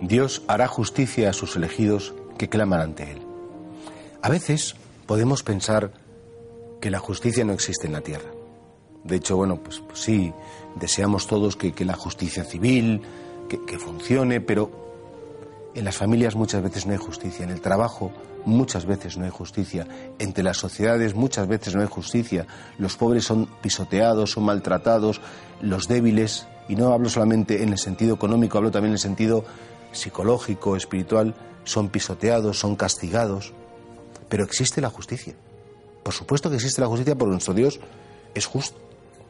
Dios hará justicia a sus elegidos que claman ante Él. A veces podemos pensar que la justicia no existe en la tierra. De hecho, bueno, pues, pues sí, deseamos todos que, la justicia civil, que, que funcione, pero en las familias muchas veces no hay justicia, en el trabajo muchas veces no hay justicia, entre las sociedades muchas veces no hay justicia, los pobres son pisoteados, son maltratados, los débiles, y no hablo solamente en el sentido económico, hablo también en el sentido psicológico, espiritual, son pisoteados, son castigados, pero existe la justicia. Por supuesto que existe la justicia porque nuestro Dios es justo,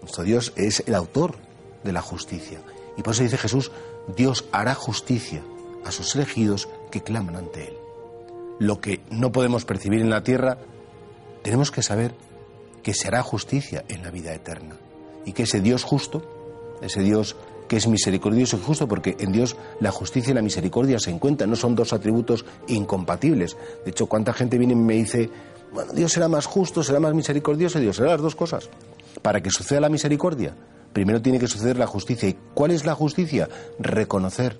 nuestro Dios es el autor de la justicia. Y por eso dice Jesús, Dios hará justicia a sus elegidos que claman ante Él. Lo que no podemos percibir en la tierra, tenemos que saber que se hará justicia en la vida eterna. Y que ese Dios justo, ese Dios que es misericordioso y justo, porque en Dios la justicia y la misericordia se encuentran, no son dos atributos incompatibles. De hecho, cuánta gente viene y me dice, bueno, Dios será más justo, será más misericordioso, Dios será las dos cosas. Para que suceda la misericordia, primero tiene que suceder la justicia. ¿Y cuál es la justicia? Reconocer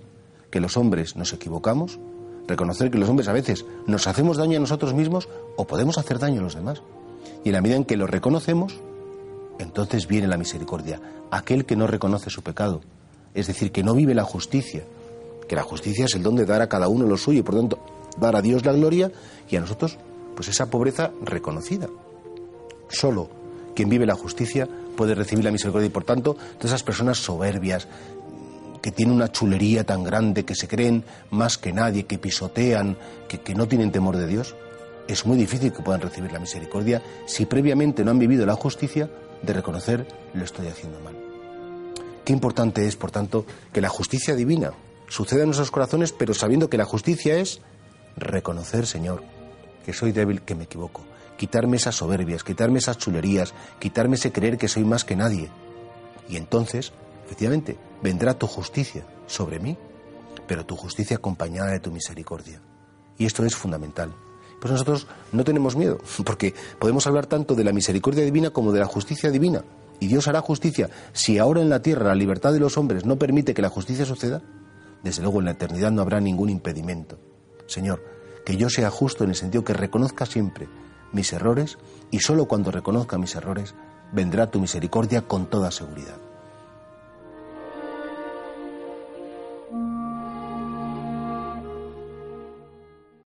que los hombres nos equivocamos, reconocer que los hombres a veces nos hacemos daño a nosotros mismos o podemos hacer daño a los demás. Y en la medida en que lo reconocemos, entonces viene la misericordia. Aquel que no reconoce su pecado, es decir, que no vive la justicia, que la justicia es el don de dar a cada uno lo suyo y por tanto dar a Dios la gloria y a nosotros pues esa pobreza reconocida. Solo quien vive la justicia puede recibir la misericordia y por tanto todas esas personas soberbias que tienen una chulería tan grande, que se creen más que nadie, que pisotean, que, que no tienen temor de Dios, es muy difícil que puedan recibir la misericordia si previamente no han vivido la justicia de reconocer lo estoy haciendo mal. Qué importante es, por tanto, que la justicia divina suceda en nuestros corazones, pero sabiendo que la justicia es reconocer, Señor, que soy débil, que me equivoco, quitarme esas soberbias, quitarme esas chulerías, quitarme ese creer que soy más que nadie. Y entonces, efectivamente, vendrá tu justicia sobre mí, pero tu justicia acompañada de tu misericordia. Y esto es fundamental. Pues nosotros no tenemos miedo, porque podemos hablar tanto de la misericordia divina como de la justicia divina. Y Dios hará justicia. Si ahora en la tierra la libertad de los hombres no permite que la justicia suceda, desde luego en la eternidad no habrá ningún impedimento. Señor, que yo sea justo en el sentido que reconozca siempre mis errores y solo cuando reconozca mis errores vendrá tu misericordia con toda seguridad.